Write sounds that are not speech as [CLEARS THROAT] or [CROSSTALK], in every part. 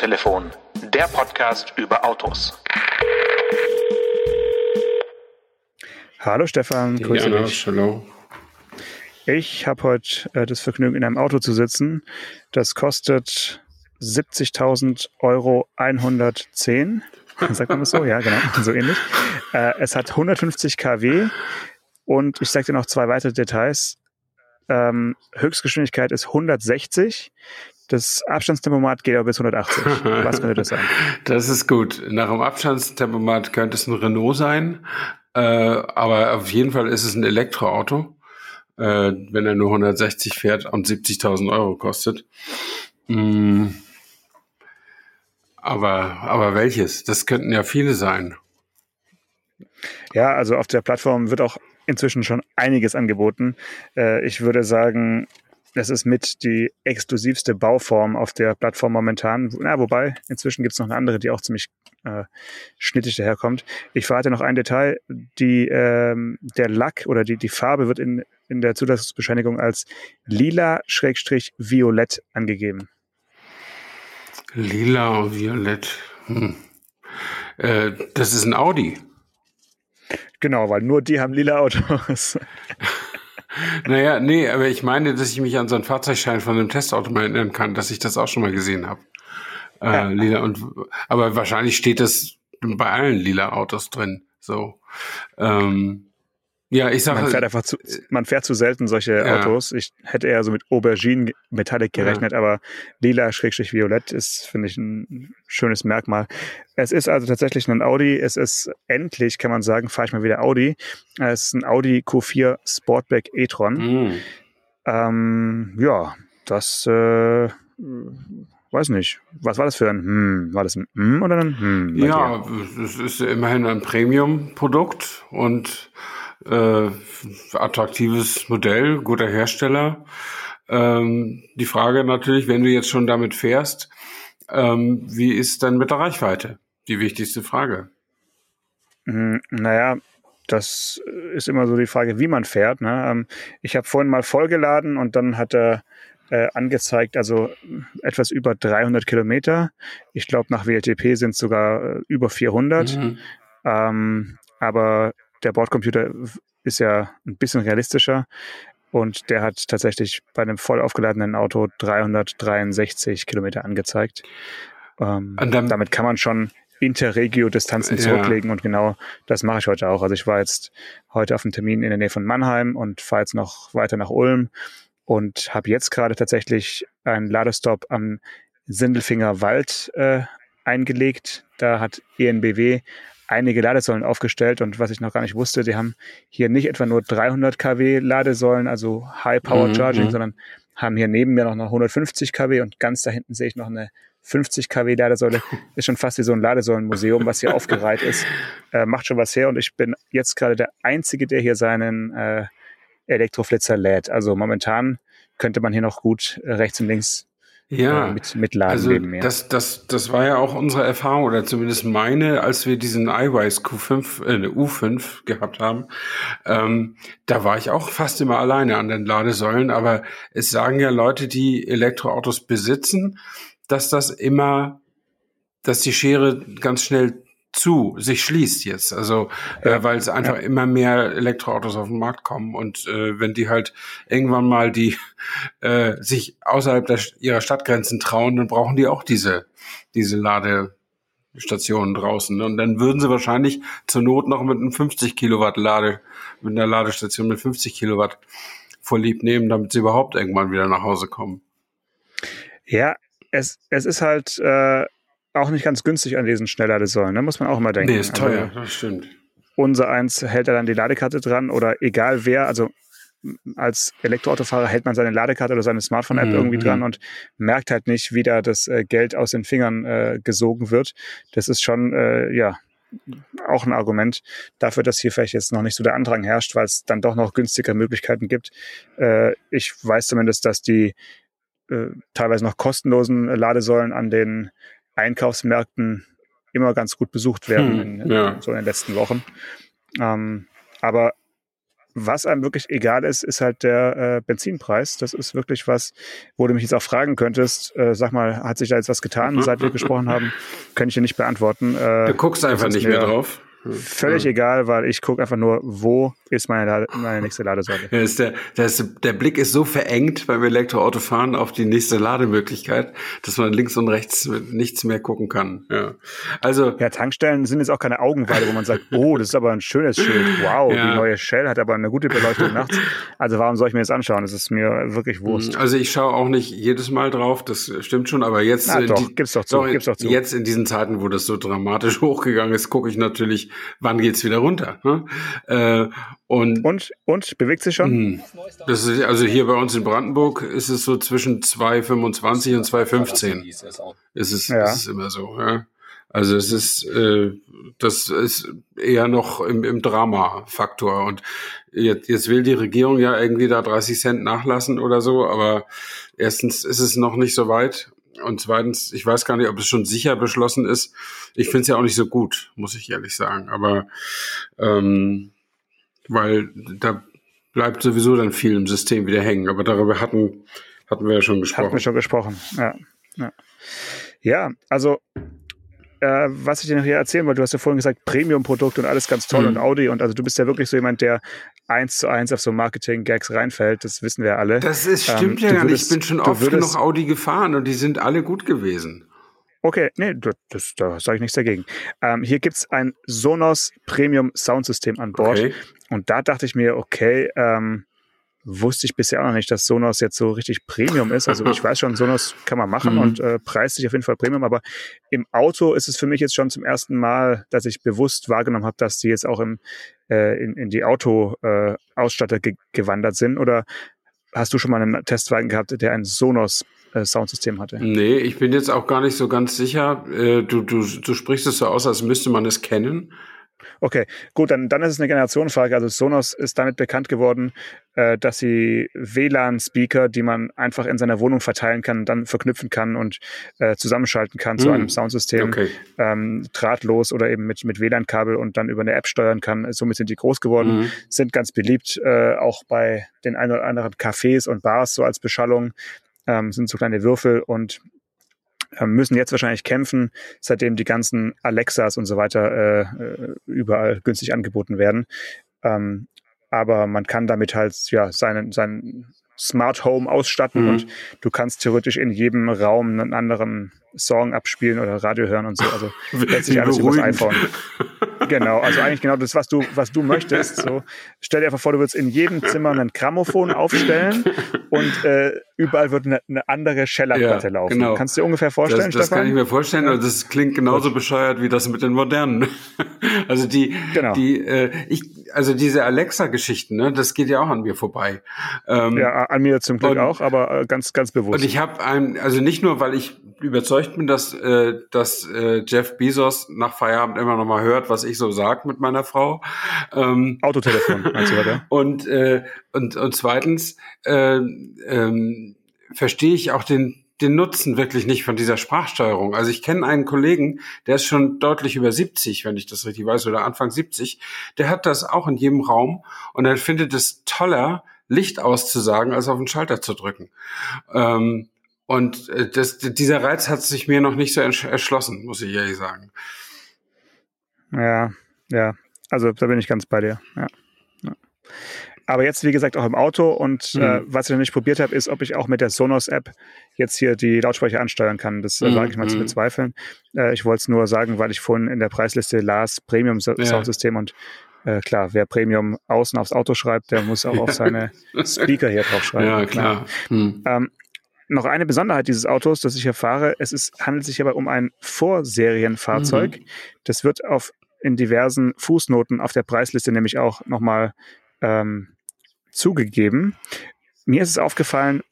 Autotelefon, der Podcast über Autos. Hallo Stefan, grüße Jana, dich. hallo. Ich habe heute äh, das Vergnügen, in einem Auto zu sitzen. Das kostet 70.000 Euro 110. Sagt man das so? Ja, genau, [LAUGHS] so ähnlich. Äh, es hat 150 kW und ich sage dir noch zwei weitere Details. Ähm, Höchstgeschwindigkeit ist 160. Das Abstandstempomat geht aber bis 180. [LAUGHS] Was könnte das sein? Das ist gut. Nach dem Abstandstempomat könnte es ein Renault sein, äh, aber auf jeden Fall ist es ein Elektroauto, äh, wenn er nur 160 fährt und 70.000 Euro kostet. Mm. Aber, aber welches? Das könnten ja viele sein. Ja, also auf der Plattform wird auch inzwischen schon einiges angeboten. Äh, ich würde sagen, es ist mit die exklusivste Bauform auf der Plattform momentan. Na, wobei, inzwischen gibt es noch eine andere, die auch ziemlich äh, schnittig daherkommt. Ich verrate noch ein Detail. Die, ähm, der Lack oder die, die Farbe wird in, in der Zulassungsbescheinigung als lila-violett angegeben. Lila und Violett. Hm. Äh, das ist ein Audi. Genau, weil nur die haben lila Autos. [LAUGHS] Naja, nee, aber ich meine, dass ich mich an so einen Fahrzeugschein von einem Testauto mal erinnern kann, dass ich das auch schon mal gesehen habe. Äh, lila und aber wahrscheinlich steht das bei allen lila Autos drin. So. Ähm, ja, ich sage. Man fährt einfach zu, man fährt zu selten solche Ja. Autos. Ich hätte eher so mit Aubergine Metallic gerechnet, aber lila Schrägstrich Violett ist, finde ich, ein schönes Merkmal. Es ist also tatsächlich ein Audi. Es ist endlich, kann man sagen, fahre ich mal wieder Audi. Es ist ein Audi Q4 Sportback e-tron. Mh. Ähm, ja, das, äh, weiß nicht. Was war das für ein, hm, war das ein hm oder ein hm? Ja, es ist immerhin ein Premium-Produkt und äh, attraktives Modell, guter Hersteller. Ähm, die Frage natürlich, wenn du jetzt schon damit fährst, ähm, wie ist dann mit der Reichweite? Die wichtigste Frage. Hm, Naja, das ist immer so die Frage, wie man fährt. Ne? Ähm, Ich habe vorhin mal vollgeladen und dann hat er äh, angezeigt, also etwas über 300 Kilometer. Ich glaube, nach WLTP sind es sogar äh, über 400. Mhm. Ähm, aber der Bordcomputer ist ja ein bisschen realistischer und der hat tatsächlich bei einem voll aufgeladenen Auto 363 Kilometer angezeigt. Ähm, Und dann- damit kann man schon Interregio-Distanzen Ja. zurücklegen und genau das mache ich heute auch. Also ich war jetzt heute auf einem Termin in der Nähe von Mannheim und fahre jetzt noch weiter nach Ulm und habe jetzt gerade tatsächlich einen Ladestopp am Sindelfinger Wald äh, eingelegt. Da hat ENBW einige Ladesäulen aufgestellt und was ich noch gar nicht wusste, die haben hier nicht etwa nur 300 kW Ladesäulen, also High Power Mhm, Charging, mhm. sondern haben hier neben mir noch eine 150 kW und ganz da hinten sehe ich noch eine 50 kW Ladesäule. [LAUGHS] Ist schon fast wie so ein Ladesäulenmuseum, was hier aufgereiht ist. [LAUGHS] Äh, macht schon was her und ich bin jetzt gerade der Einzige, der hier seinen äh, Elektroflitzer lädt. Also momentan könnte man hier noch gut äh, rechts und links Ja. äh, mit, mitladen Also mir. das, das, das war ja auch unsere Erfahrung oder zumindest meine, als wir diesen iWise Q5, äh, U5 gehabt haben. Ähm, da war ich auch fast immer alleine an den Ladesäulen, aber es sagen ja Leute, die Elektroautos besitzen, dass das immer, dass die Schere ganz schnell zu sich schließt jetzt. Also äh, weil es einfach immer mehr Elektroautos auf den Markt kommen und äh, wenn die halt irgendwann mal die äh, sich außerhalb der, ihrer Stadtgrenzen trauen, dann brauchen die auch diese diese Ladestationen draußen und dann würden sie wahrscheinlich zur Not noch mit einem 50 Kilowatt Lade mit einer Ladestation mit 50 Kilowatt vorlieb nehmen, damit sie überhaupt irgendwann wieder nach Hause kommen. Ja, es, es ist halt äh, auch nicht ganz günstig an diesen Schnellladesäulen, ne? muss man auch immer denken. Nee, ist Also, teuer, das stimmt. unser eins hält er dann die Ladekarte dran oder egal wer, also als Elektroautofahrer hält man seine Ladekarte oder seine Smartphone-App Mhm, irgendwie mhm. dran und merkt halt nicht, wie da das äh, Geld aus den Fingern äh, gesogen wird. Das ist schon, äh, ja, auch ein Argument dafür, dass hier vielleicht jetzt noch nicht so der Andrang herrscht, weil es dann doch noch günstigere Möglichkeiten gibt. Äh, ich weiß zumindest, dass die äh, teilweise noch kostenlosen Ladesäulen an den Einkaufsmärkten immer ganz gut besucht werden Hm, in, ja. so in den letzten Wochen. Ähm, aber was einem wirklich egal ist, ist halt der äh, Benzinpreis. Das ist wirklich was, wo du mich jetzt auch fragen könntest, äh, sag mal, hat sich da jetzt was getan, mhm. seit wir gesprochen haben? Kann ich dir nicht beantworten. Äh, du guckst einfach nicht mehr drauf. Völlig ja. egal, weil ich gucke einfach nur, wo ist meine, meine nächste Ladesäule. Ja, ist der, der, ist, der Blick ist so verengt beim Elektroauto fahren auf die nächste Lademöglichkeit, dass man links und rechts nichts mehr gucken kann. Ja. Also ja, Tankstellen sind jetzt auch keine Augenweide, wo man sagt, [LAUGHS] oh, das ist aber ein schönes Schild. Wow, ja. die neue Shell hat aber eine gute Beleuchtung nachts. [LAUGHS] Also warum soll ich mir das anschauen? Das ist mir wirklich Wurst. Also ich schaue auch nicht jedes Mal drauf, das stimmt schon, aber jetzt, Na, doch, die, gibt's doch zu, doch, gibt's doch zu. jetzt in diesen Zeiten, wo das so dramatisch [LAUGHS] hochgegangen ist, gucke ich natürlich wann geht's wieder runter? Ne? Äh, und, und, und, bewegt sich schon? Hm. Das ist, also hier bei uns in Brandenburg ist es so zwischen 2,25 und 2,15. Ist es, ja. ist es immer so. Ja? Also es ist, äh, das ist eher noch im, im Drama-Faktor. Und jetzt, jetzt will die Regierung ja irgendwie da 30 Cent nachlassen oder so, aber erstens ist es noch nicht so weit und zweitens, ich weiß gar nicht, ob es schon sicher beschlossen ist. Ich finde es ja auch nicht so gut, muss ich ehrlich sagen. Aber ähm, weil da bleibt sowieso dann viel im System wieder hängen. Aber darüber hatten, hatten wir ja schon gesprochen. Hatten wir schon gesprochen, ja. Ja, ja also äh, was ich dir noch hier erzählen wollte, du hast ja vorhin gesagt, Premium-Produkt und alles ganz toll mhm. und Audi und also du bist ja wirklich so jemand, der eins zu eins auf so Marketing-Gags reinfällt, das wissen wir alle. Das ist, stimmt ähm, ja gar nicht. Ich bin schon oft genug Audi gefahren und die sind alle gut gewesen. Okay, nee, das, da sage ich nichts dagegen. Ähm, hier gibt's ein Sonos Premium Soundsystem an Bord. Okay. Und da dachte ich mir, okay, ähm, wusste ich bisher auch noch nicht, dass Sonos jetzt so richtig Premium ist. Also ich [LAUGHS] weiß schon, Sonos kann man machen mhm. und äh, preist sich auf jeden Fall Premium, aber im Auto ist es für mich jetzt schon zum ersten Mal, dass ich bewusst wahrgenommen habe, dass die jetzt auch im, äh, in, in die Auto-Ausstatter äh, ge gewandert sind. Oder hast du schon mal einen Testwagen gehabt, der ein Sonos äh, Soundsystem hatte. Nee, ich bin jetzt auch gar nicht so ganz sicher. Äh, du, du, du sprichst es so aus, als müsste man es kennen. Okay, gut, dann, dann ist es eine Generationenfrage. Also Sonos ist damit bekannt geworden, äh, dass sie WLAN-Speaker, die man einfach in seiner Wohnung verteilen kann, dann verknüpfen kann und äh, zusammenschalten kann hm. zu einem Soundsystem, okay. ähm, drahtlos oder eben mit, mit WLAN-Kabel und dann über eine App steuern kann. Somit sind die groß geworden, mhm. sind ganz beliebt, äh, auch bei den ein oder anderen Cafés und Bars so als Beschallung. Ähm, sind so kleine Würfel und müssen jetzt wahrscheinlich kämpfen, seitdem die ganzen Alexas und so weiter äh, äh, überall günstig angeboten werden. Ähm, aber man kann damit halt ja seinen, seinen Smart Home ausstatten mhm. und du kannst theoretisch in jedem Raum einen anderen Song abspielen oder Radio hören und so. Also letztlich alles übers iPhone. [LAUGHS] genau, also [LAUGHS] eigentlich genau das, was du, was du möchtest. So, stell dir einfach vor, du würdest in jedem Zimmer einen Grammophon aufstellen und äh, überall wird eine, eine andere Schellerplatte ja, laufen. Genau. Kannst du dir ungefähr vorstellen, Das, das kann ich mir vorstellen. Also das klingt genauso bescheuert wie das mit den modernen. [LAUGHS] also die, genau. die, äh, ich, also diese Alexa-Geschichten, ne, das geht ja auch an mir vorbei. Ähm, ja, an mir zum Glück und, auch, aber äh, ganz, ganz bewusst. Und ich habe ein, also nicht nur, weil ich überzeugt bin, dass, äh, dass äh, Jeff Bezos nach Feierabend immer noch mal hört, was ich so sag mit meiner Frau. Ähm, Autotelefon, [LAUGHS] meinst du, oder? Und, äh, und, und zweitens äh, ähm, verstehe ich auch den, den Nutzen wirklich nicht von dieser Sprachsteuerung. Also ich kenne einen Kollegen, der ist schon deutlich über 70, wenn ich das richtig weiß, oder Anfang 70, der hat das auch in jedem Raum und er findet es toller, Licht auszusagen, als auf den Schalter zu drücken. Ähm, und äh, das, dieser Reiz hat sich mir noch nicht so erschlossen, muss ich ehrlich sagen. Ja, ja. Also da bin ich ganz bei dir. Ja. ja. Aber jetzt, wie gesagt, auch im Auto. Und äh, mhm. äh, was ich noch nicht probiert habe, ist, ob ich auch mit der Sonos-App jetzt hier die Lautsprecher ansteuern kann. Das äh, mhm. wage ich mal zu mhm. bezweifeln. Äh, ich wollte es nur sagen, weil ich vorhin in der Preisliste las, Premium-Soundsystem ja. und äh, klar, wer Premium außen aufs Auto schreibt, der muss auch auf [LAUGHS] seine Speaker hier drauf schreiben. Ja, klar. Hm. Ähm, noch eine Besonderheit dieses Autos, das ich erfahre, es ist, handelt sich aber um ein Vorserienfahrzeug. Mhm. Das wird auf in diversen Fußnoten auf der Preisliste nämlich auch nochmal ähm, zugegeben. Mir ist es aufgefallen,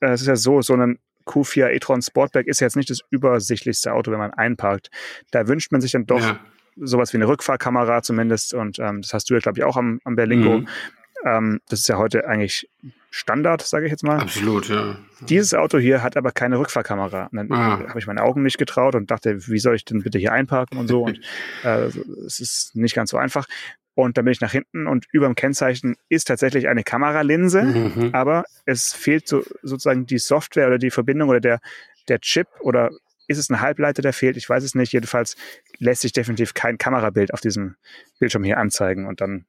äh, es ist ja so, so ein Q4 e-tron Sportback ist jetzt nicht das übersichtlichste Auto, wenn man einparkt. Da wünscht man sich dann doch ja. sowas wie eine Rückfahrkamera zumindest und ähm, das hast du ja, glaube ich, auch am, am Berlingo. Mhm. Ähm, das ist ja heute eigentlich Standard, sage ich jetzt mal. Absolut, ja. Dieses Auto hier hat aber keine Rückfahrkamera. Und dann ah. habe ich meine Augen nicht getraut und dachte, wie soll ich denn bitte hier einparken und so. und [LAUGHS] äh, es ist nicht ganz so einfach. Und dann bin ich nach hinten und über dem Kennzeichen ist tatsächlich eine Kameralinse, mhm. aber es fehlt so, sozusagen die Software oder die Verbindung oder der, der Chip oder ist es ein Halbleiter, der fehlt? Ich weiß es nicht. Jedenfalls lässt sich definitiv kein Kamerabild auf diesem Bildschirm hier anzeigen. Und dann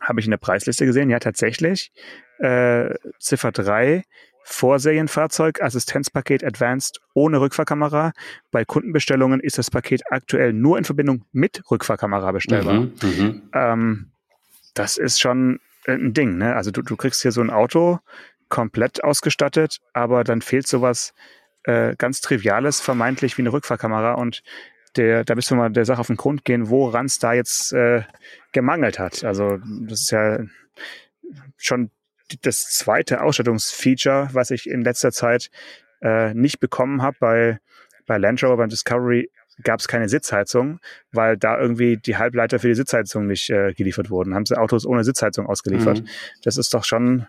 habe ich in der Preisliste gesehen, ja tatsächlich, äh, Ziffer 3, Vorserienfahrzeug, Assistenzpaket Advanced ohne Rückfahrkamera. Bei Kundenbestellungen ist das Paket aktuell nur in Verbindung mit Rückfahrkamera bestellbar. Mhm, mhm. ähm, das ist schon ein Ding, ne? Also du, du kriegst hier so ein Auto komplett ausgestattet, aber dann fehlt sowas äh, ganz Triviales, vermeintlich wie eine Rückfahrkamera und der, da müssen wir mal der Sache auf den Grund gehen, woran es da jetzt äh, gemangelt hat. Also das ist ja schon das zweite Ausstattungsfeature, was ich in letzter Zeit äh, nicht bekommen habe. Bei, bei Land Rover, beim Discovery gab es keine Sitzheizung, weil da irgendwie die Halbleiter für die Sitzheizung nicht äh, geliefert wurden. Haben sie Autos ohne Sitzheizung ausgeliefert. Mhm. Das ist doch schon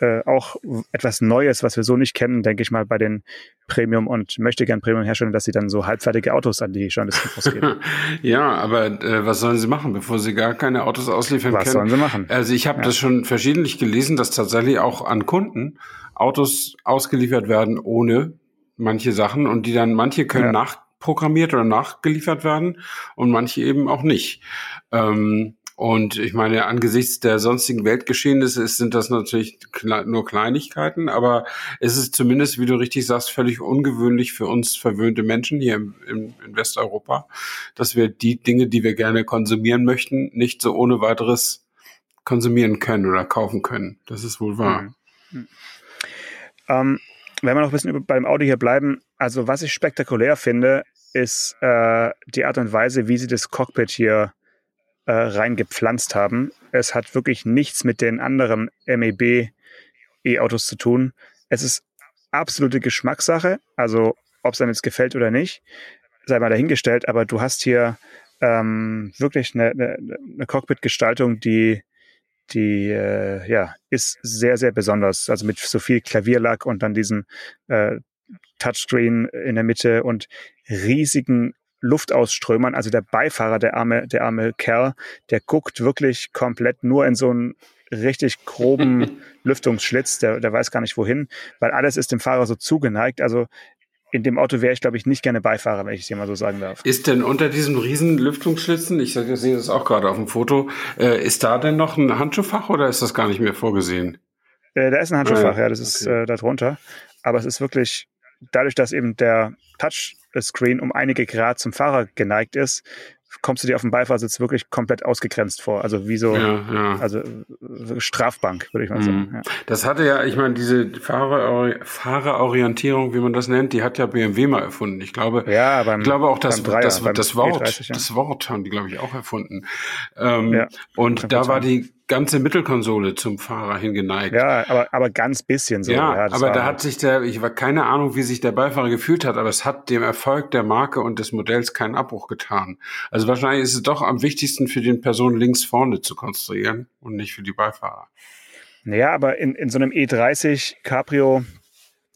äh, auch etwas Neues, was wir so nicht kennen, denke ich mal, bei den Premium- und möchte gern Premium-Herstellern, dass sie dann so halbfertige Autos an die Journalisten ausgeben. [LAUGHS] ja, aber äh, was sollen sie machen, bevor sie gar keine Autos ausliefern was können? Was sollen sie machen? Also ich habe ja. das schon verschiedentlich gelesen, dass tatsächlich auch an Kunden Autos ausgeliefert werden ohne manche Sachen und die dann, manche können ja. nachprogrammiert oder nachgeliefert werden und manche eben auch nicht. Ähm, und ich meine, angesichts der sonstigen Weltgeschehnisse sind das natürlich nur Kleinigkeiten, aber es ist zumindest, wie du richtig sagst, völlig ungewöhnlich für uns verwöhnte Menschen hier im, in Westeuropa, dass wir die Dinge, die wir gerne konsumieren möchten, nicht so ohne weiteres konsumieren können oder kaufen können. Das ist wohl wahr. Mhm. Mhm. Ähm, wenn wir noch ein bisschen beim Audio hier bleiben, also was ich spektakulär finde, ist äh, die Art und Weise, wie sie das Cockpit hier äh, reingepflanzt haben. Es hat wirklich nichts mit den anderen MEB E-Autos zu tun. Es ist absolute Geschmackssache. Also ob es einem jetzt gefällt oder nicht, sei mal dahingestellt. Aber du hast hier ähm, wirklich eine, eine, eine Cockpit-Gestaltung, die die äh, ja ist sehr sehr besonders. Also mit so viel Klavierlack und dann diesem äh, Touchscreen in der Mitte und riesigen Luftausströmern. Also der Beifahrer, der arme, der arme Kerl, der guckt wirklich komplett nur in so einen richtig groben [LAUGHS] Lüftungsschlitz, der, der weiß gar nicht wohin, weil alles ist dem Fahrer so zugeneigt. Also in dem Auto wäre ich, glaube ich, nicht gerne Beifahrer, wenn ich es dir mal so sagen darf. Ist denn unter diesem riesen Lüftungsschlitzen, ich sehe das auch gerade auf dem Foto, äh, ist da denn noch ein Handschuhfach oder ist das gar nicht mehr vorgesehen? Äh, da ist ein Handschuhfach, ah, ja, das okay. ist äh, da drunter. Aber es ist wirklich, dadurch, dass eben der Touch Screen um einige Grad zum Fahrer geneigt ist, kommst du dir auf dem Beifahrersitz wirklich komplett ausgegrenzt vor. Also wie so, ja, ja. also äh, Strafbank, würde ich mal sagen. Mhm. Ja. Das hatte ja, ich meine, diese Fahrer, Fahrerorientierung, wie man das nennt, die hat ja BMW mal erfunden. Ich glaube, ja, beim, ich glaube auch, das, Dreier, das, das, Wort, E30, das Wort haben die, glaube ich, auch erfunden. Ähm, und da war die ganze Mittelkonsole zum Fahrer hingeneigt. Ja, aber, aber ganz bisschen so. Ja, ja aber da hat sich der, ich war keine Ahnung, wie sich der Beifahrer gefühlt hat, aber es hat dem Erfolg der Marke und des Modells keinen Abbruch getan. Also wahrscheinlich ist es doch am wichtigsten für den Person links vorne zu konstruieren und nicht für die Beifahrer. Naja, aber in, in so einem E30 Cabrio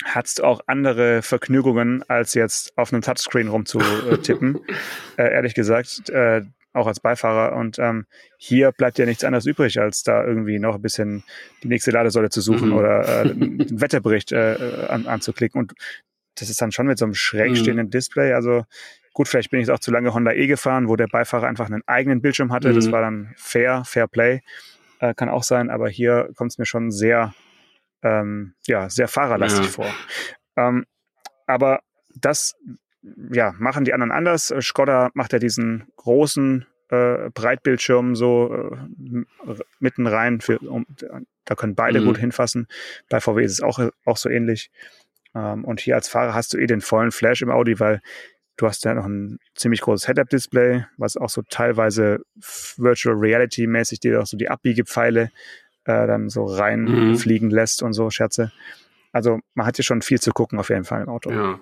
hast du auch andere Vergnügungen, als jetzt auf einem Touchscreen rumzutippen. [LAUGHS] äh, ehrlich gesagt, äh, auch als Beifahrer. Und ähm, hier bleibt ja nichts anderes übrig, als da irgendwie noch ein bisschen die nächste Ladesäule zu suchen mhm. oder äh, [LAUGHS] einen Wetterbericht äh, an, anzuklicken. Und das ist dann schon mit so einem schräg mhm. stehenden mhm. Display. Also gut, vielleicht bin ich auch zu lange Honda E gefahren, wo der Beifahrer einfach einen eigenen Bildschirm hatte. Mhm. Das war dann fair, fair Play. Äh, kann auch sein, aber hier kommt es mir schon sehr, ähm, ja, sehr fahrerlastig ja. vor. Ähm, aber das ja, machen die anderen anders. Äh, Skoda macht ja diesen großen äh, Breitbildschirm so äh, mitten rein. Für, um, da können beide mhm. gut hinfassen. Bei VW ist es auch, auch so ähnlich. Ähm, und hier als Fahrer hast du eh den vollen Flash im Audi, weil du hast ja noch ein ziemlich großes Head-Up-Display, was auch so teilweise Virtual Reality-mäßig dir auch so die Abbiegepfeile äh, dann so reinfliegen mhm. lässt und so Scherze. Also man hat hier schon viel zu gucken auf jeden Fall im Auto. Ja,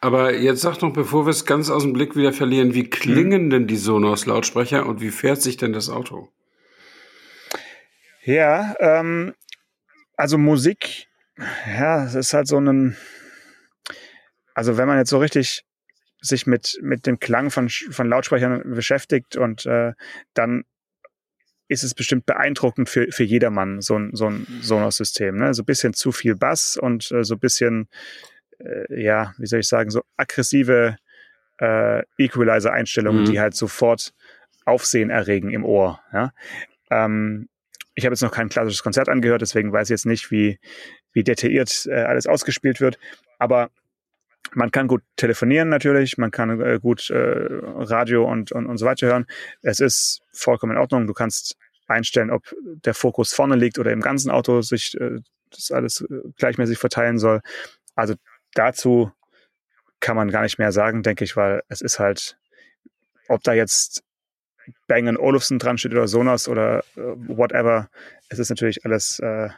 aber jetzt sag noch, bevor wir es ganz aus dem Blick wieder verlieren, wie klingen hm. denn die Sonos-Lautsprecher und wie fährt sich denn das Auto? Ja, ähm, also Musik, ja, es ist halt so ein, also wenn man jetzt so richtig sich mit, mit dem Klang von, von Lautsprechern beschäftigt und äh, dann ist es bestimmt beeindruckend für, für jedermann, so ein, so ein Sonos-System. Ne? So ein bisschen zu viel Bass und äh, so ein bisschen, äh, ja, wie soll ich sagen, so aggressive äh, Equalizer-Einstellungen, mhm. die halt sofort Aufsehen erregen im Ohr. Ja? Ähm, ich habe jetzt noch kein klassisches Konzert angehört, deswegen weiß ich jetzt nicht, wie, wie detailliert äh, alles ausgespielt wird. Aber man kann gut telefonieren natürlich, man kann äh, gut äh, Radio und, und, und so weiter hören. Es ist vollkommen in Ordnung. Du kannst einstellen, ob der Fokus vorne liegt oder im ganzen Auto sich äh, das alles äh, gleichmäßig verteilen soll. Also dazu kann man gar nicht mehr sagen, denke ich, weil es ist halt, ob da jetzt Bang Olufsen dran steht oder Sonos oder äh, whatever, es ist natürlich alles äh,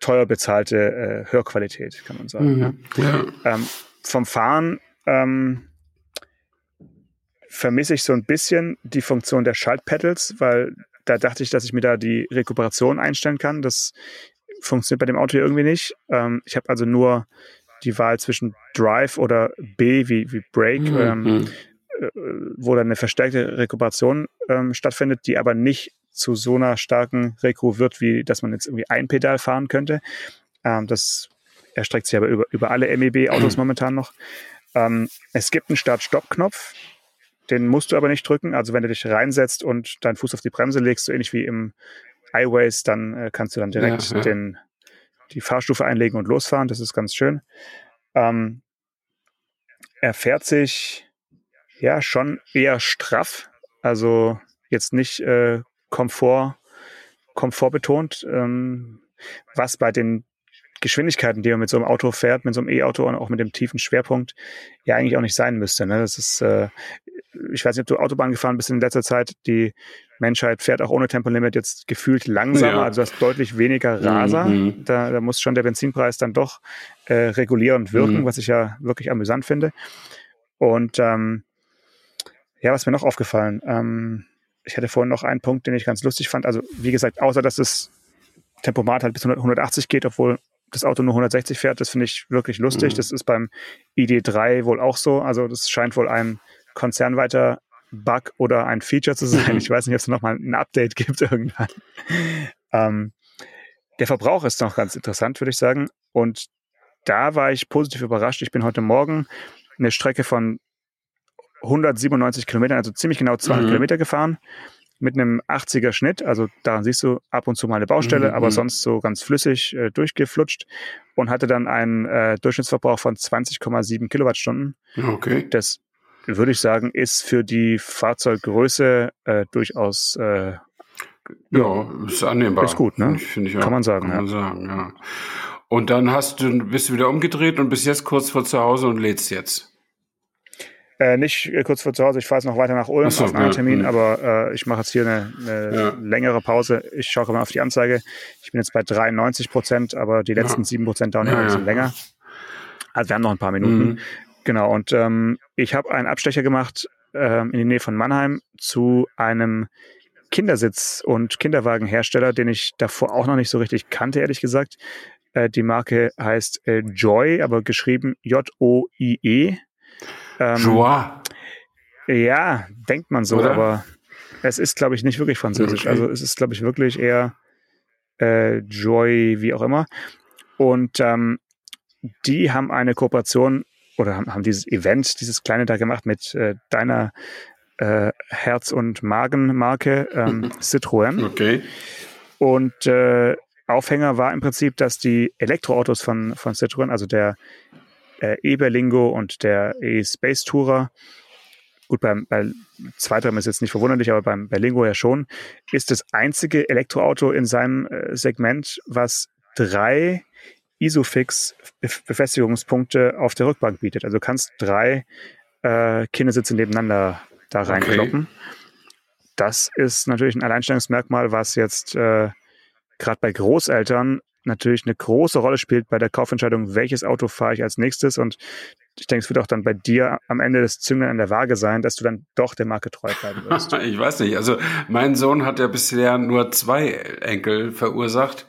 teuer bezahlte äh, Hörqualität, kann man sagen. Mhm. Ja. Ähm, vom Fahren ähm, vermisse ich so ein bisschen die Funktion der Schaltpedals, weil da dachte ich, dass ich mir da die Rekuperation einstellen kann. Das funktioniert bei dem Auto hier irgendwie nicht. Ähm, ich habe also nur die Wahl zwischen Drive oder B wie, wie Brake, mhm. ähm, mhm. äh, wo dann eine verstärkte Rekuperation ähm, stattfindet, die aber nicht zu so einer starken Reku wird, wie dass man jetzt irgendwie ein Pedal fahren könnte. Ähm, das erstreckt sich aber über, über alle MEB-Autos [CLEARS THROAT] momentan noch. Ähm, es gibt einen Start-Stopp-Knopf, den musst du aber nicht drücken. Also wenn du dich reinsetzt und deinen Fuß auf die Bremse legst, so ähnlich wie im iWays, dann äh, kannst du dann direkt ja, ja. Den, die Fahrstufe einlegen und losfahren. Das ist ganz schön. Ähm, er fährt sich ja schon eher straff. Also jetzt nicht äh, Komfort, Komfort betont, ähm, was bei den Geschwindigkeiten, die man mit so einem Auto fährt, mit so einem E-Auto und auch mit dem tiefen Schwerpunkt, ja eigentlich auch nicht sein müsste. Ne? Das ist, äh, ich weiß nicht, ob du Autobahn gefahren bist in letzter Zeit. Die Menschheit fährt auch ohne Tempolimit jetzt gefühlt langsamer, ja. also du hast deutlich weniger Raser. Mhm. Da, da muss schon der Benzinpreis dann doch äh, regulierend wirken, mhm. was ich ja wirklich amüsant finde. Und ähm, ja, was mir noch aufgefallen? Ähm, ich hatte vorhin noch einen Punkt, den ich ganz lustig fand. Also wie gesagt, außer dass das Tempomat halt bis 180 geht, obwohl das Auto nur 160 fährt, das finde ich wirklich lustig. Mhm. Das ist beim ID3 wohl auch so. Also das scheint wohl ein konzernweiter Bug oder ein Feature zu sein. Mhm. [LAUGHS] Ich weiß nicht, ob es nochmal ein Update gibt irgendwann. ähm, der Verbrauch ist noch ganz interessant, würde ich sagen. Und da war ich positiv überrascht. Ich bin heute Morgen eine Strecke von 197 Kilometern, also ziemlich genau 200 mhm. Kilometer gefahren mit einem 80er Schnitt. Also daran siehst du ab und zu mal eine Baustelle, mhm. aber mhm. sonst so ganz flüssig äh, durchgeflutscht und hatte dann einen äh, Durchschnittsverbrauch von 20,7 Kilowattstunden. Okay. Das würde ich sagen, ist für die Fahrzeuggröße äh, durchaus äh, ja, ist annehmbar. Ist gut, ne? Finde ich auch. Kann man sagen. Kann man sagen, ja. Und dann hast du, bist du wieder umgedreht und bist jetzt kurz vor zu Hause und lädst jetzt. Äh, nicht äh, kurz vor zu Hause, ich fahre jetzt noch weiter nach Ulm so, auf einen ja, Termin, ja. aber äh, ich mache jetzt hier eine, eine ja. längere Pause. Ich schaue mal auf die Anzeige. Ich bin jetzt bei 93 Prozent, aber die letzten sieben Prozent dauern ja, ein bisschen länger. Also wir haben noch ein paar Minuten. Mhm. Genau, und ähm, ich habe einen Abstecher gemacht ähm, in die Nähe von Mannheim zu einem Kindersitz- und Kinderwagenhersteller, den ich davor auch noch nicht so richtig kannte, ehrlich gesagt. Äh, die Marke heißt äh, Joy, aber geschrieben J-O-I-E. Ähm, Joie. Ja, denkt man so, Oder? aber es ist, glaube ich, nicht wirklich französisch. Okay. Also es ist, glaube ich, wirklich eher äh, Joy, wie auch immer. Und ähm, die haben eine Kooperation oder haben, haben dieses Event, dieses kleine da gemacht mit äh, deiner äh, Herz- und Magenmarke ähm, [LAUGHS] Citroën. Okay. Und äh, Aufhänger war im Prinzip, dass die Elektroautos von, von Citroën, also der äh, E-Berlingo und der E-Space Tourer, gut, beim, bei zweiterem ist jetzt nicht verwunderlich, aber beim Berlingo ja schon, ist das einzige Elektroauto in seinem äh, Segment, was drei Isofix-Befestigungspunkte auf der Rückbank bietet. Also du kannst drei äh, Kindersitze nebeneinander da reinkloppen. Okay. Das ist natürlich ein Alleinstellungsmerkmal, was jetzt äh, gerade bei Großeltern natürlich eine große Rolle spielt bei der Kaufentscheidung, welches Auto fahre ich als nächstes. Und ich denke, es wird auch dann bei dir am Ende des Zünglein an der Waage sein, dass du dann doch der Marke treu bleiben wirst. [LAUGHS] ich weiß nicht. Also mein Sohn hat ja bisher nur zwei Enkel verursacht.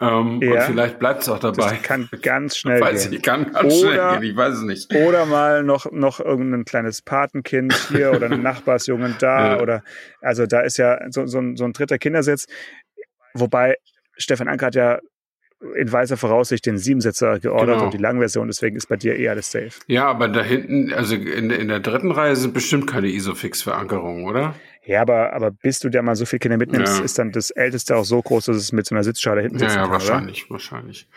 Ähm, ja, und vielleicht bleibt es auch dabei. Das kann ganz schnell weiß gehen. Ich kann ganz oder, schnell gehen, ich weiß es nicht. Oder mal noch, noch irgendein kleines Patenkind hier oder ein [LAUGHS] Nachbarsjungen da. Ja. Oder also da ist ja so, so, ein, so ein dritter Kindersitz. Wobei Stefan Anker hat ja in weißer Voraussicht den Siebensitzer geordert genau. und die Langversion, deswegen ist bei dir eh alles safe. Ja, aber da hinten, also in, in der dritten Reihe sind bestimmt keine Isofix-Verankerungen, oder? Ja, aber, aber bis du dir mal so viele Kinder mitnimmst, ja. ist dann das Älteste auch so groß, dass es mit so einer Sitzschale hinten sitzen ja, ja, wahrscheinlich, oder? wahrscheinlich.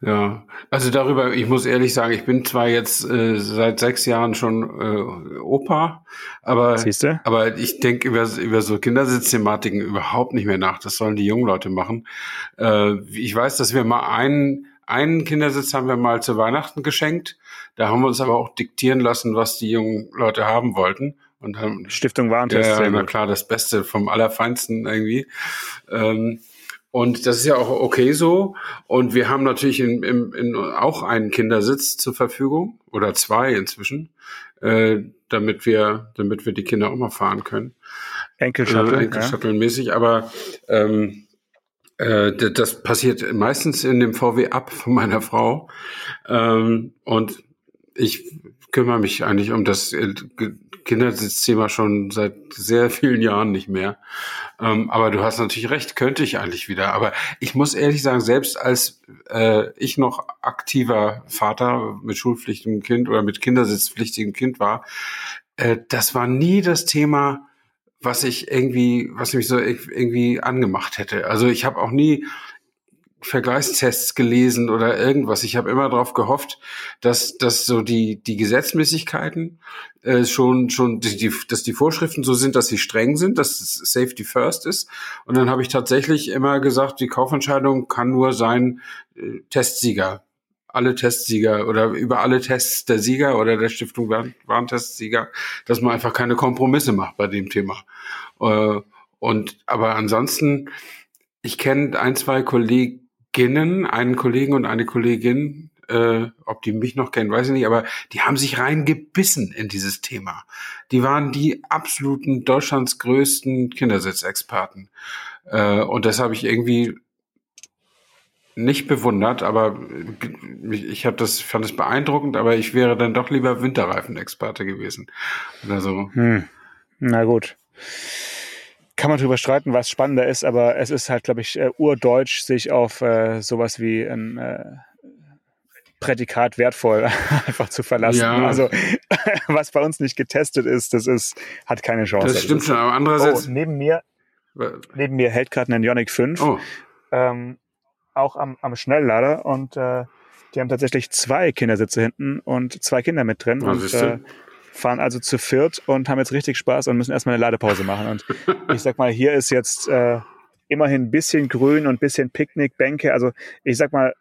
Ja, also darüber, ich muss ehrlich sagen, ich bin zwar jetzt äh, seit sechs Jahren schon äh, Opa, aber, Siehste? aber ich denke über, über so Kindersitzthematiken überhaupt nicht mehr nach. Das sollen die jungen Leute machen. Äh, ich weiß, dass wir mal einen, einen Kindersitz haben wir mal zu Weihnachten geschenkt. Da haben wir uns aber auch diktieren lassen, was die jungen Leute haben wollten. Und haben, Stiftung Warentest. Ja, na klar, das Beste vom Allerfeinsten irgendwie. Ähm, und das ist ja auch okay so. Und wir haben natürlich in, in, in auch einen Kindersitz zur Verfügung oder zwei inzwischen, äh, damit wir, damit wir die Kinder auch mal fahren können. Enkelshuttle. Äh, Enkelshuttle-mäßig, ja. aber ähm, äh, das passiert meistens in dem VW ab von meiner Frau. Ähm, und ich kümmere mich eigentlich um das Kindersitzthema schon seit sehr vielen Jahren nicht mehr. Ähm, aber du hast natürlich recht, könnte ich eigentlich wieder. Aber ich muss ehrlich sagen, selbst als äh, ich noch aktiver Vater mit schulpflichtigem Kind oder mit kindersitzpflichtigem Kind war, äh, das war nie das Thema, was ich irgendwie, was mich so irgendwie angemacht hätte. Also ich habe auch nie Vergleichstests gelesen oder irgendwas. Ich habe immer darauf gehofft, dass, dass so die, die Gesetzmäßigkeiten äh, schon, schon die, die, dass die Vorschriften so sind, dass sie streng sind, dass Safety First ist. Und dann habe ich tatsächlich immer gesagt, die Kaufentscheidung kann nur sein äh, Testsieger. Alle Testsieger oder über alle Tests der Sieger oder der Stiftung Warentestsieger, dass man einfach keine Kompromisse macht bei dem Thema. Äh, und aber ansonsten, ich kenne ein, zwei Kollegen, Kolleginnen, einen Kollegen und eine Kollegin, äh, ob die mich noch kennen, weiß ich nicht, aber die haben sich reingebissen in dieses Thema. Die waren die absoluten Deutschlands größten Kindersitzexperten. Äh, und das habe ich irgendwie nicht bewundert, aber ich habe das fand es beeindruckend, aber ich wäre dann doch lieber Winterreifenexperte gewesen. Also hm. Na gut kann man drüber streiten, was spannender ist, aber es ist halt, glaube ich, uh, urdeutsch, sich auf äh, sowas wie ein äh, Prädikat wertvoll [LAUGHS] einfach zu verlassen. Ja. Also [LAUGHS] was bei uns nicht getestet ist, das ist, hat keine Chance. Das stimmt schon, aber andererseits. Oh, neben mir, neben mir hält gerade ein Ionic 5. Oh. Ähm, auch am, am Schnelllader und äh, die haben tatsächlich zwei Kindersitze hinten und zwei Kinder mit drin. Oh, und, äh, fahren also zu viert und haben jetzt richtig Spaß und müssen erstmal eine Ladepause machen. Und ich sag mal, hier ist jetzt äh, immerhin ein bisschen Grün und ein bisschen Picknickbänke. Also ich sag mal,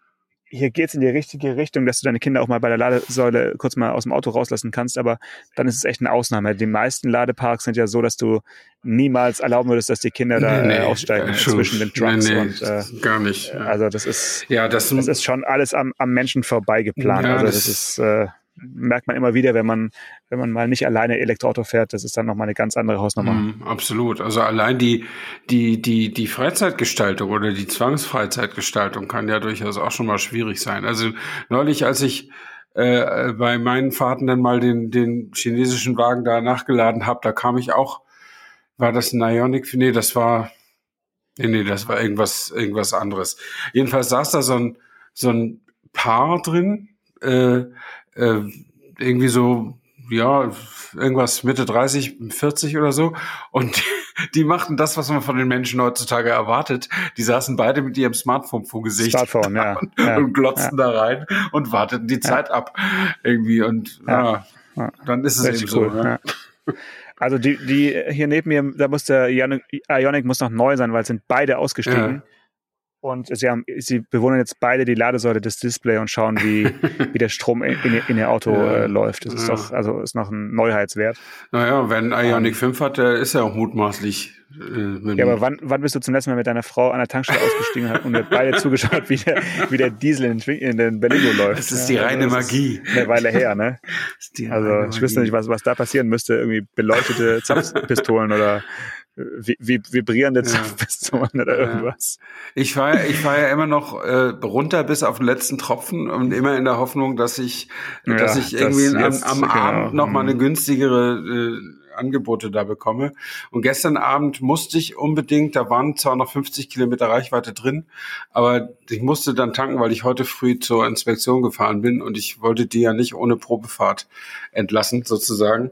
hier geht's in die richtige Richtung, dass du deine Kinder auch mal bei der Ladesäule kurz mal aus dem Auto rauslassen kannst, aber dann ist es echt eine Ausnahme. Die meisten Ladeparks sind ja so, dass du niemals erlauben würdest, dass die Kinder da nee, nee, aussteigen äh, zwischen den Trucks nee, und äh, gar nicht. Ja. Also das ist ja das, das ist schon alles am, am Menschen vorbei geplant. Ja, also das, das ist äh, merkt man immer wieder, wenn man, wenn man mal nicht alleine Elektroauto fährt, das ist dann nochmal eine ganz andere Hausnummer. Mm, absolut. Also allein die, die, die, die Freizeitgestaltung oder die Zwangsfreizeitgestaltung kann ja durchaus auch schon mal schwierig sein. Also neulich, als ich äh, bei meinen Fahrten dann mal den, den chinesischen Wagen da nachgeladen habe, da kam ich auch, war das ein Ionic? Nee, das war, nee, nee, das war irgendwas, irgendwas anderes. Jedenfalls saß da so ein, so ein Paar drin, äh, äh, irgendwie so, ja, irgendwas Mitte 30, 40 oder so. Und [LAUGHS] die, machten das, was man von den Menschen heutzutage erwartet. Die saßen beide mit ihrem Smartphone vor Gesicht Smartphone, ja, [LAUGHS] und, ja, und glotzten ja. da rein und warteten die Zeit ab irgendwie. Und ja, dann ist es eben cool, so. Ne? Also die, die hier neben mir, da muss der Ionic, Ionic muss noch neu sein, weil es sind beide ausgestiegen. Und sie, haben, sie bewohnen jetzt beide die Ladesäule des Display und schauen, wie, [LAUGHS] wie der Strom in, in, ihr Auto ja. äh, läuft. Das ist ja. doch, also ist noch ein Neuheitswert. Naja, wenn Ionic um, 5 hat, der ist ja auch mutmaßlich. Äh, ja, aber wann, wann bist du zum letzten Mal mit deiner Frau an der Tankstelle ausgestiegen und ihr beide [LAUGHS] zugeschaut, wie der, wie der Diesel in, in den Berlingo läuft? Das ist die ja, reine also Magie. Eine Weile her, ne? [LAUGHS] Also ich wüsste nicht, was, was da passieren müsste. Irgendwie beleuchtete Zapfpistolen oder vibrierende ja. oder irgendwas. Ich fahre ich fahr ja immer noch äh, runter bis auf den letzten Tropfen und immer in der Hoffnung, dass ich, ja, dass ich irgendwie das am, am genau. Abend noch mal eine mhm. günstigere äh, Angebote da bekomme. Und gestern Abend musste ich unbedingt, da waren zwar noch 50 Kilometer Reichweite drin, aber ich musste dann tanken, weil ich heute früh zur Inspektion gefahren bin und ich wollte die ja nicht ohne Probefahrt entlassen, sozusagen.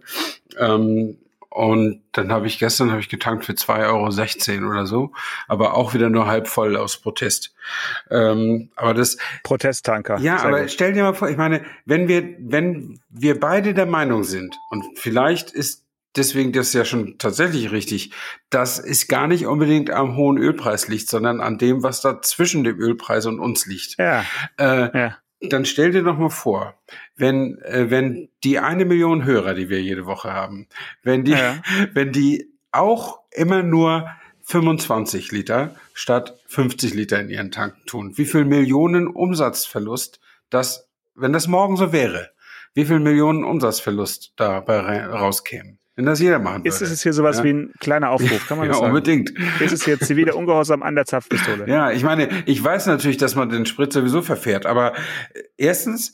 Ähm, und dann habe ich gestern habe ich getankt für 2,16 Euro oder so, aber auch wieder nur halb voll aus Protest. Ähm, aber das Protesttanker. Ja, aber gut. stell dir mal vor, ich meine, wenn wir, wenn wir beide der Meinung sind, und vielleicht ist deswegen das ja schon tatsächlich richtig, dass es gar nicht unbedingt am hohen Ölpreis liegt, sondern an dem, was da zwischen dem Ölpreis und uns liegt. Ja. Äh, ja dann stell dir doch mal vor, wenn, äh, wenn die eine Million Hörer, die wir jede Woche haben, wenn die, ja. [LAUGHS] wenn die auch immer nur 25 Liter statt 50 Liter in ihren Tanken tun, wie viel Millionen Umsatzverlust das, wenn das morgen so wäre, wie viel Millionen Umsatzverlust dabei rauskämen? Wenn das jeder machen würde. Ist es hier sowas ja? wie ein kleiner Aufruf, kann man [LAUGHS] das ja, sagen? unbedingt. Ist es jetzt wieder Ungehorsam an der Zapfpistole? Ja, ich meine, ich weiß natürlich, dass man den Sprit sowieso verfährt, aber erstens,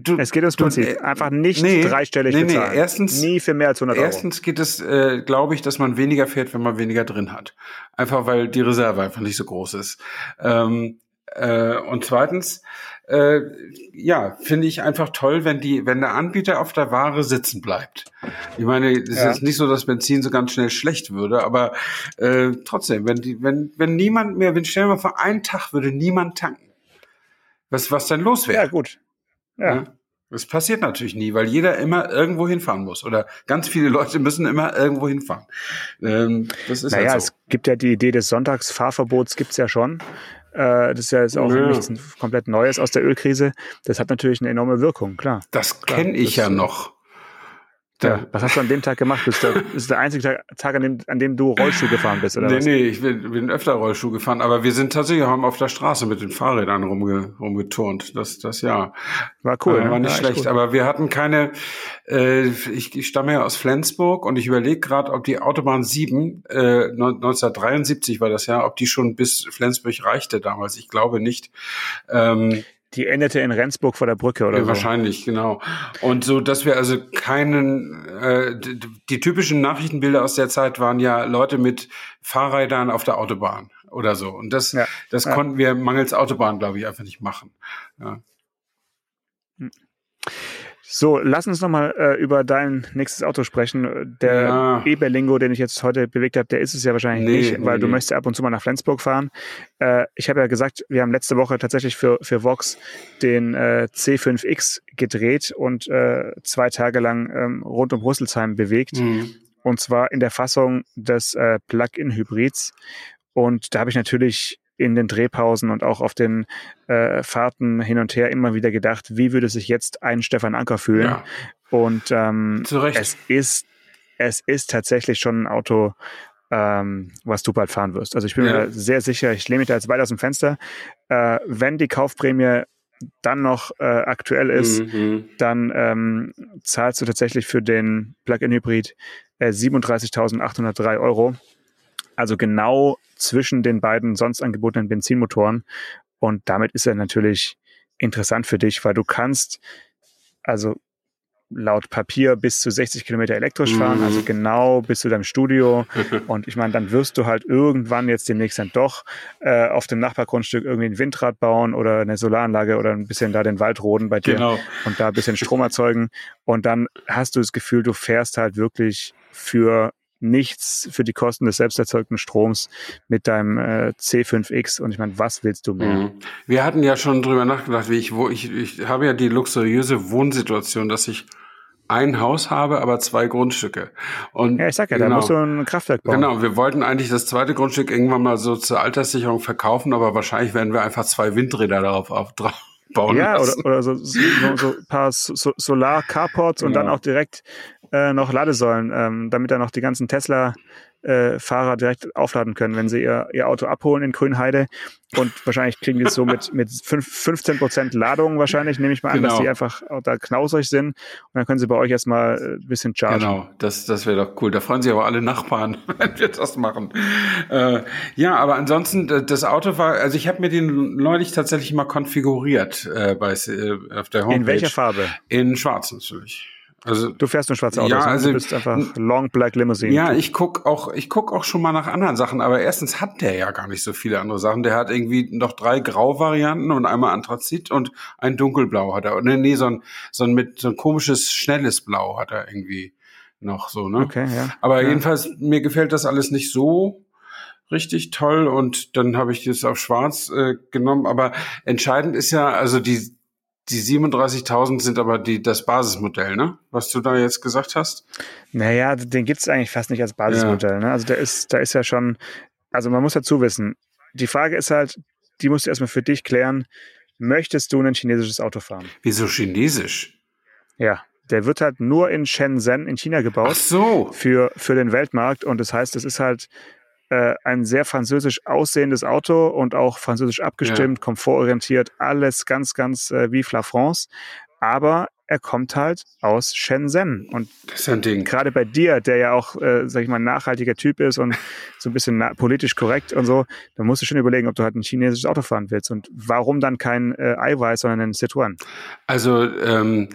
Du, es geht ums Prinzip. Du, äh, Einfach nicht nee, dreistellig nee, bezahlen. Nee, erstens, Nie für mehr als 100 Euro. Erstens geht es, äh, glaube ich, dass man weniger fährt, wenn man weniger drin hat. Einfach weil die Reserve einfach nicht so groß ist. Ähm, äh, und zweitens, äh, ja, finde ich einfach toll, wenn die, wenn der Anbieter auf der Ware sitzen bleibt. Ich meine, es ja. ist nicht so, dass Benzin so ganz schnell schlecht würde, aber äh, trotzdem, wenn die, wenn, wenn niemand mehr, wenn stellen wir mal vor, einen Tag würde niemand tanken. Was, was dann los wäre? Ja, gut. Ja. ja. Das passiert natürlich nie, weil jeder immer irgendwo hinfahren muss. Oder ganz viele Leute müssen immer irgendwo hinfahren. Ähm, das ist naja, halt so. es gibt ja die Idee des Sonntagsfahrverbots, gibt's ja schon. Äh, das ist ja jetzt auch ja. nichts komplett Neues aus der Ölkrise. Das hat natürlich eine enorme Wirkung, klar. Das kenne ich das, ja noch. Ja, was hast du an dem Tag gemacht? Das ist der, das ist der einzige Tag, an dem, an dem du Rollschuh gefahren bist, oder nee, was? Nee, ich bin, bin öfter Rollschuh gefahren, aber wir sind tatsächlich haben auf der Straße mit den Fahrrädern rumge, rumgeturnt. Das, das ja. War cool. Äh, war nicht ja, schlecht, aber wir hatten keine, äh, ich, ich stamme ja aus Flensburg und ich überlege gerade, ob die Autobahn 7, äh, 1973 war das ja, ob die schon bis Flensburg reichte damals. Ich glaube nicht. Ähm, die endete in Rendsburg vor der Brücke oder ja, so. Wahrscheinlich, genau. Und so, dass wir also keinen, äh, die, die, typischen Nachrichtenbilder aus der Zeit waren ja Leute mit Fahrrädern auf der Autobahn oder so. Und das, ja, das ja. konnten wir mangels Autobahn, glaube ich, einfach nicht machen. Ja. Hm. So, lass uns nochmal äh, über dein nächstes Auto sprechen. Der ja. E-Berlingo, den ich jetzt heute bewegt habe, der ist es ja wahrscheinlich nee, nicht, weil nee. du möchtest ab und zu mal nach Flensburg fahren. Äh, ich habe ja gesagt, wir haben letzte Woche tatsächlich für, für Vox den äh, C5X gedreht und äh, zwei Tage lang ähm, rund um Rüsselsheim bewegt. Mhm. Und zwar in der Fassung des äh, Plug-in-Hybrids. Und da habe ich natürlich in den Drehpausen und auch auf den äh, Fahrten hin und her immer wieder gedacht, wie würde sich jetzt ein Stefan Anker fühlen? Ja. Und ähm, es ist es ist tatsächlich schon ein Auto, ähm, was du bald fahren wirst. Also ich bin ja. mir sehr sicher, ich lehne mich da jetzt weit aus dem Fenster. Äh, wenn die Kaufprämie dann noch äh, aktuell ist, mhm. dann ähm, zahlst du tatsächlich für den Plug-in-Hybrid äh, 37.803 Euro. Also genau zwischen den beiden sonst angebotenen Benzinmotoren. Und damit ist er natürlich interessant für dich, weil du kannst also laut Papier bis zu 60 Kilometer elektrisch fahren, also mhm. genau bis zu deinem Studio. [LAUGHS] Und ich meine, dann wirst du halt irgendwann jetzt demnächst dann doch äh, auf dem Nachbargrundstück irgendwie ein Windrad bauen oder eine Solaranlage oder ein bisschen da den Wald roden bei dir genau. und da ein bisschen Strom erzeugen. Und dann hast du das Gefühl, du fährst halt wirklich für nichts für die Kosten des selbst erzeugten Stroms mit deinem äh, C5X. Und ich meine, was willst du mehr? Mhm. Wir hatten ja schon drüber nachgedacht, wie ich, wo ich, ich habe ja die luxuriöse Wohnsituation, dass ich ein Haus habe, aber zwei Grundstücke. Und ja, ich sag ja, genau, da musst du ein Kraftwerk bauen. Genau, wir wollten eigentlich das zweite Grundstück irgendwann mal so zur Alterssicherung verkaufen, aber wahrscheinlich werden wir einfach zwei Windräder darauf auf, drauf bauen. Ja, lassen. oder, oder so, so, so ein paar so Solar-Carports genau. und dann genau. auch direkt äh, noch Ladesäulen, ähm, damit dann noch die ganzen Tesla äh, direkt aufladen können, wenn sie ihr, ihr Auto abholen in Grünheide. Und wahrscheinlich kriegen die es so mit, [LAUGHS] mit 5, 15 Prozent Ladung wahrscheinlich, nehme ich mal an, genau. dass die einfach da knausrig sind. Und dann können sie bei euch erstmal ein bisschen chargen. Genau, das, das wäre doch cool. Da freuen sich aber alle Nachbarn, [LAUGHS] wenn wir das machen. Äh, ja, aber ansonsten, das Auto war, also ich habe mir den neulich tatsächlich mal konfiguriert äh, bei, äh, auf der Homepage. In welcher Farbe? In schwarz natürlich. Also du fährst nur schwarze Autos, ja, ne? also, du bist einfach Long Black Limousine. Ja, ich guck auch, ich guck auch schon mal nach anderen Sachen, aber erstens hat der ja gar nicht so viele andere Sachen. Der hat irgendwie noch drei Grau-Varianten und einmal Anthrazit und ein Dunkelblau hat er. Nee, nee, so ein, so ein mit so ein komisches, schnelles Blau hat er irgendwie noch so, ne? Okay, ja. Aber ja. jedenfalls, mir gefällt das alles nicht so richtig toll und dann habe ich das auf schwarz äh, genommen. Aber entscheidend ist ja, also die, die 37.000 sind aber die, das Basismodell, ne? Was du da jetzt gesagt hast? Naja, den gibt's eigentlich fast nicht als Basismodell. Ja. Ne? Also der ist, da ist ja schon, also man muss dazu wissen, die Frage ist halt, die musst du erstmal für dich klären, möchtest du ein chinesisches Auto fahren? Wieso chinesisch? Ja, der wird halt nur in Shenzhen in China gebaut. Ach so. Für, für den Weltmarkt. Und das heißt, es ist halt äh, ein sehr französisch aussehendes Auto und auch französisch abgestimmt, ja. komfortorientiert, alles ganz, ganz äh, wie La France. Aber er kommt halt aus Shenzhen. Und das ist ein Ding. gerade bei dir, der ja auch, äh, sag ich mal, ein nachhaltiger Typ ist und so ein bisschen politisch korrekt und so, da musst du schon überlegen, ob du halt ein chinesisches Auto fahren willst. Und warum dann kein äh, Eiweiß, sondern ein Citroën? Also ähm,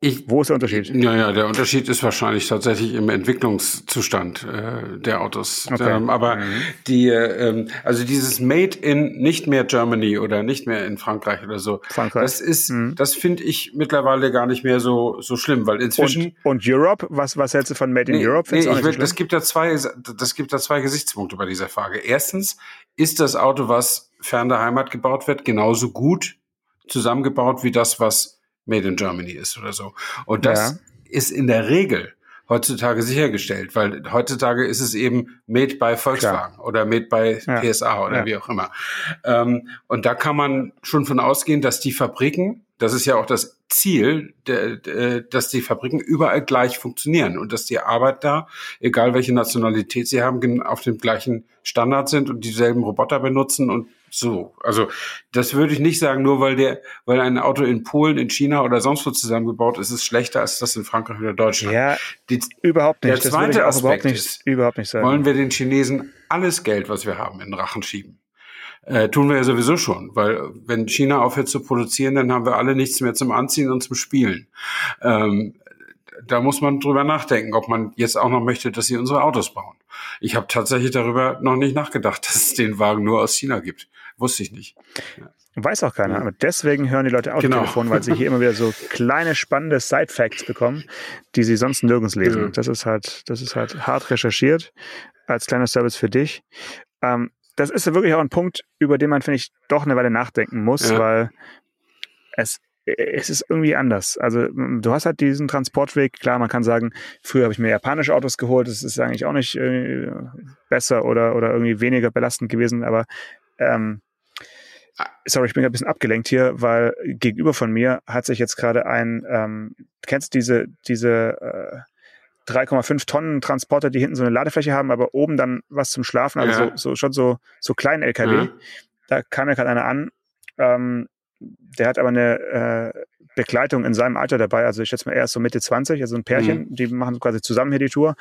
ich, Wo ist der Unterschied? Ja, ja, der Unterschied ist wahrscheinlich tatsächlich im Entwicklungszustand äh, der Autos. Okay. Ähm, aber mhm. die, ähm, also dieses Made in nicht mehr Germany oder nicht mehr in Frankreich oder so, Frankreich. das ist, mhm. das finde ich mittlerweile gar nicht mehr so so schlimm, weil inzwischen und, und Europe, was was hältst du von Made in nee, Europe? Nee, ich will, das gibt da zwei, das gibt da zwei Gesichtspunkte bei dieser Frage. Erstens ist das Auto, was fern der Heimat gebaut wird, genauso gut zusammengebaut wie das, was Made in Germany ist oder so. Und das ja. ist in der Regel heutzutage sichergestellt, weil heutzutage ist es eben made by Volkswagen Klar. oder made by ja. PSA oder ja. wie auch immer. Ähm, und da kann man schon von ausgehen, dass die Fabriken, das ist ja auch das Ziel, dass die Fabriken überall gleich funktionieren und dass die Arbeit da, egal welche Nationalität sie haben, auf dem gleichen Standard sind und dieselben Roboter benutzen und so, also das würde ich nicht sagen, nur weil der, weil ein Auto in Polen, in China oder sonst wo zusammengebaut ist, ist schlechter als das in Frankreich oder Deutschland. Ja, Die, überhaupt nicht. Der zweite Aspekt überhaupt nicht, ist, überhaupt nicht sagen. wollen wir den Chinesen alles Geld, was wir haben, in den Rachen schieben. Äh, tun wir ja sowieso schon, weil wenn China aufhört zu produzieren, dann haben wir alle nichts mehr zum Anziehen und zum Spielen. Ähm, da muss man drüber nachdenken, ob man jetzt auch noch möchte, dass sie unsere Autos bauen. Ich habe tatsächlich darüber noch nicht nachgedacht, [LAUGHS] dass es den Wagen nur aus China gibt. Wusste ich nicht. Ja. Weiß auch keiner. Aber deswegen hören die Leute Autotelefon, genau. weil sie hier immer wieder so kleine spannende Side-Facts bekommen, die sie sonst nirgends lesen. Mhm. Das ist halt, das ist halt hart recherchiert als kleiner Service für dich. Ähm, das ist ja wirklich auch ein Punkt, über den man, finde ich, doch eine Weile nachdenken muss, ja. weil es es ist irgendwie anders. Also du hast halt diesen Transportweg. Klar, man kann sagen, früher habe ich mir japanische Autos geholt. Das ist eigentlich auch nicht äh, besser oder, oder irgendwie weniger belastend gewesen. Aber ähm, sorry, ich bin ein bisschen abgelenkt hier, weil gegenüber von mir hat sich jetzt gerade ein, ähm, kennst du diese, diese äh, 3,5 Tonnen Transporter, die hinten so eine Ladefläche haben, aber oben dann was zum Schlafen, also ja. so, so, schon so, so kleinen LKW. Ja. Da kam mir gerade einer an, ähm, der hat aber eine äh, Begleitung in seinem Alter dabei. Also ich schätze mal, er ist so Mitte 20, also ein Pärchen. Mhm. Die machen quasi zusammen hier die Tour.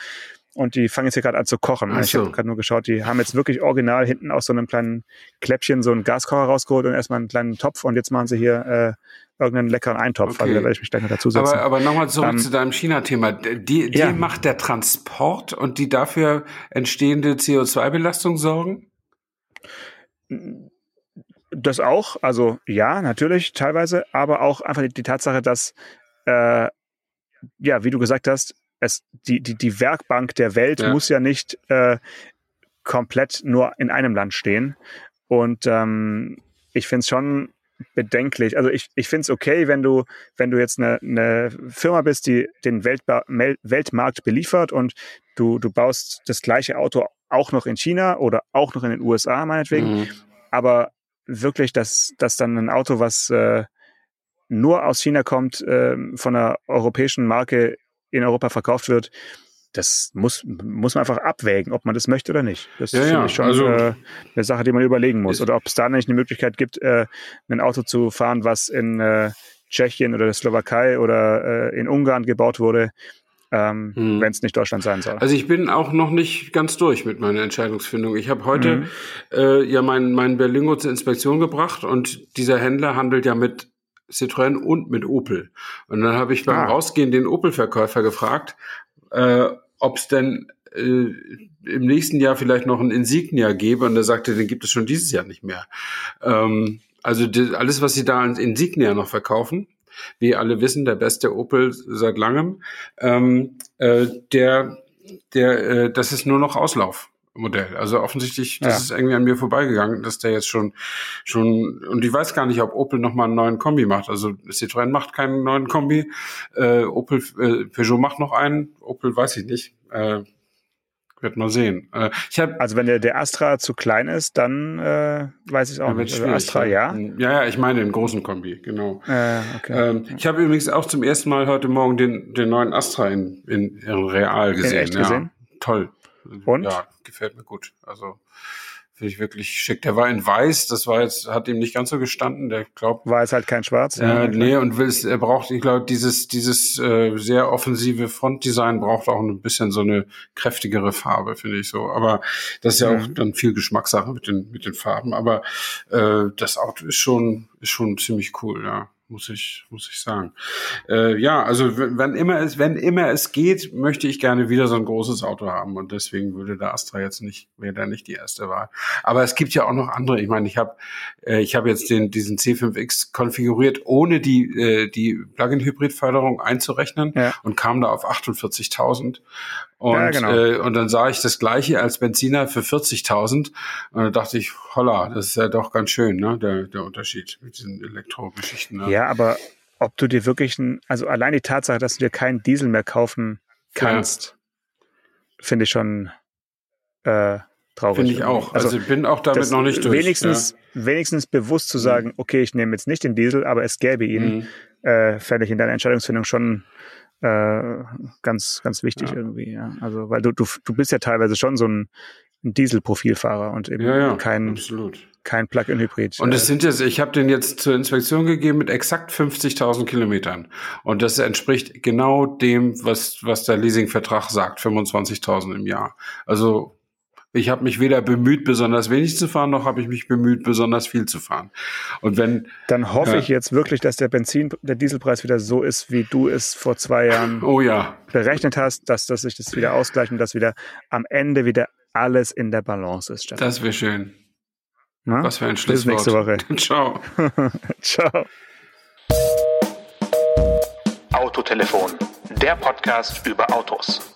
Und die fangen jetzt hier gerade an zu kochen. So. Ich habe gerade nur geschaut, die haben jetzt wirklich original hinten aus so einem kleinen Kläppchen so einen Gaskocher rausgeholt und erstmal einen kleinen Topf. Und jetzt machen sie hier äh, irgendeinen leckeren Eintopf. Okay. Also da werde ich mich gleich noch dazu setzen. Aber, aber nochmal zurück ähm, zu deinem China-Thema. Die, die ja. macht der Transport und die dafür entstehende CO2-Belastung sorgen? Das auch, also ja, natürlich, teilweise, aber auch einfach die, die Tatsache, dass, äh, ja, wie du gesagt hast, es, die, die, die Werkbank der Welt ja. muss ja nicht äh, komplett nur in einem Land stehen. Und ähm, ich finde es schon bedenklich. Also ich, ich finde es okay, wenn du, wenn du jetzt eine, eine Firma bist, die den Weltba Weltmarkt beliefert und du, du baust das gleiche Auto auch noch in China oder auch noch in den USA, meinetwegen. Mhm. Aber wirklich, dass, dass dann ein Auto, was äh, nur aus China kommt, äh, von einer europäischen Marke in Europa verkauft wird, das muss, muss man einfach abwägen, ob man das möchte oder nicht. Das ja, ist ja. schon also, äh, eine Sache, die man überlegen muss. Oder ob es da nicht eine Möglichkeit gibt, äh, ein Auto zu fahren, was in äh, Tschechien oder der Slowakei oder äh, in Ungarn gebaut wurde, ähm, hm. wenn es nicht Deutschland sein soll. Also ich bin auch noch nicht ganz durch mit meiner Entscheidungsfindung. Ich habe heute mhm. äh, ja meinen mein Berlingo zur Inspektion gebracht und dieser Händler handelt ja mit Citroën und mit Opel. Und dann habe ich beim ah. Rausgehen den Opel-Verkäufer gefragt, äh, ob es denn äh, im nächsten Jahr vielleicht noch ein Insignia gäbe. Und er sagte, den gibt es schon dieses Jahr nicht mehr. Ähm, also die, alles, was sie da an Insignia noch verkaufen, wie alle wissen, der beste Opel seit langem, ähm, äh, der, der, äh, das ist nur noch Auslauf. Modell. Also offensichtlich, das ja. ist irgendwie an mir vorbeigegangen, dass der jetzt schon, schon, und ich weiß gar nicht, ob Opel nochmal einen neuen Kombi macht. Also Citroën macht keinen neuen Kombi, äh, Opel, äh, Peugeot macht noch einen, Opel weiß ich nicht. Äh, wird mal sehen. Äh, ich hab, also wenn der, der Astra zu klein ist, dann äh, weiß ich auch nicht. Also Astra, ja? Ja, ja, ich meine den großen Kombi, genau. Äh, okay. ähm, ich habe übrigens auch zum ersten Mal heute Morgen den, den neuen Astra in, in, in Real gesehen. In echt ja. gesehen? Toll. Und? Ja, gefällt mir gut. Also finde ich wirklich schick. Der war in weiß, das war jetzt, hat ihm nicht ganz so gestanden. Der glaubt. War es halt kein Schwarz? Äh, ja, nee, und will er braucht, ich glaube, dieses, dieses äh, sehr offensive Frontdesign braucht auch ein bisschen so eine kräftigere Farbe, finde ich so. Aber das ist ja mhm. auch dann viel Geschmackssache mit den, mit den Farben. Aber äh, das Auto ist schon, ist schon ziemlich cool, ja muss ich, muss ich sagen. Äh, ja, also wenn immer es, wenn immer es geht, möchte ich gerne wieder so ein großes Auto haben und deswegen würde der Astra jetzt nicht, wäre da nicht die erste Wahl. Aber es gibt ja auch noch andere. Ich meine, ich habe, äh, ich habe jetzt den diesen C5X konfiguriert, ohne die äh, die Plug-in-Hybrid-Förderung einzurechnen ja. und kam da auf 48.000 und, ja, genau. äh, und dann sah ich das gleiche als Benziner für 40.000 und dann dachte ich, holla, das ist ja doch ganz schön, ne, der, der Unterschied mit diesen Elektrogeschichten. Ne? Ja, aber ob du dir wirklich ein, also allein die Tatsache, dass du dir keinen Diesel mehr kaufen kannst, ja. finde ich schon äh, traurig. Finde ich auch. Also, also bin auch damit noch nicht durch. Wenigstens, ja. wenigstens bewusst zu sagen, mhm. okay, ich nehme jetzt nicht den Diesel, aber es gäbe ihn, mhm. äh, fände ich in deiner Entscheidungsfindung schon äh, ganz, ganz wichtig ja. irgendwie. Ja. Also, weil du, du, du bist ja teilweise schon so ein, Dieselprofilfahrer und eben ja, ja, kein, absolut. kein Plug-in-Hybrid. Und es äh. sind jetzt, ich habe den jetzt zur Inspektion gegeben mit exakt 50.000 Kilometern. Und das entspricht genau dem, was, was der Leasingvertrag sagt, 25.000 im Jahr. Also ich habe mich weder bemüht, besonders wenig zu fahren, noch habe ich mich bemüht, besonders viel zu fahren. Und wenn dann hoffe äh, ich jetzt wirklich, dass der Benzin, der Dieselpreis wieder so ist, wie du es vor zwei Jahren oh ja. berechnet hast, dass, dass sich das wieder ausgleicht und dass wieder am Ende wieder alles in der Balance ist. Stefan. Das wäre schön. Na? Was für ein Schlusswort. Bis nächste Woche. [LAUGHS] Ciao. [LAUGHS] Ciao. Autotelefon, der Podcast über Autos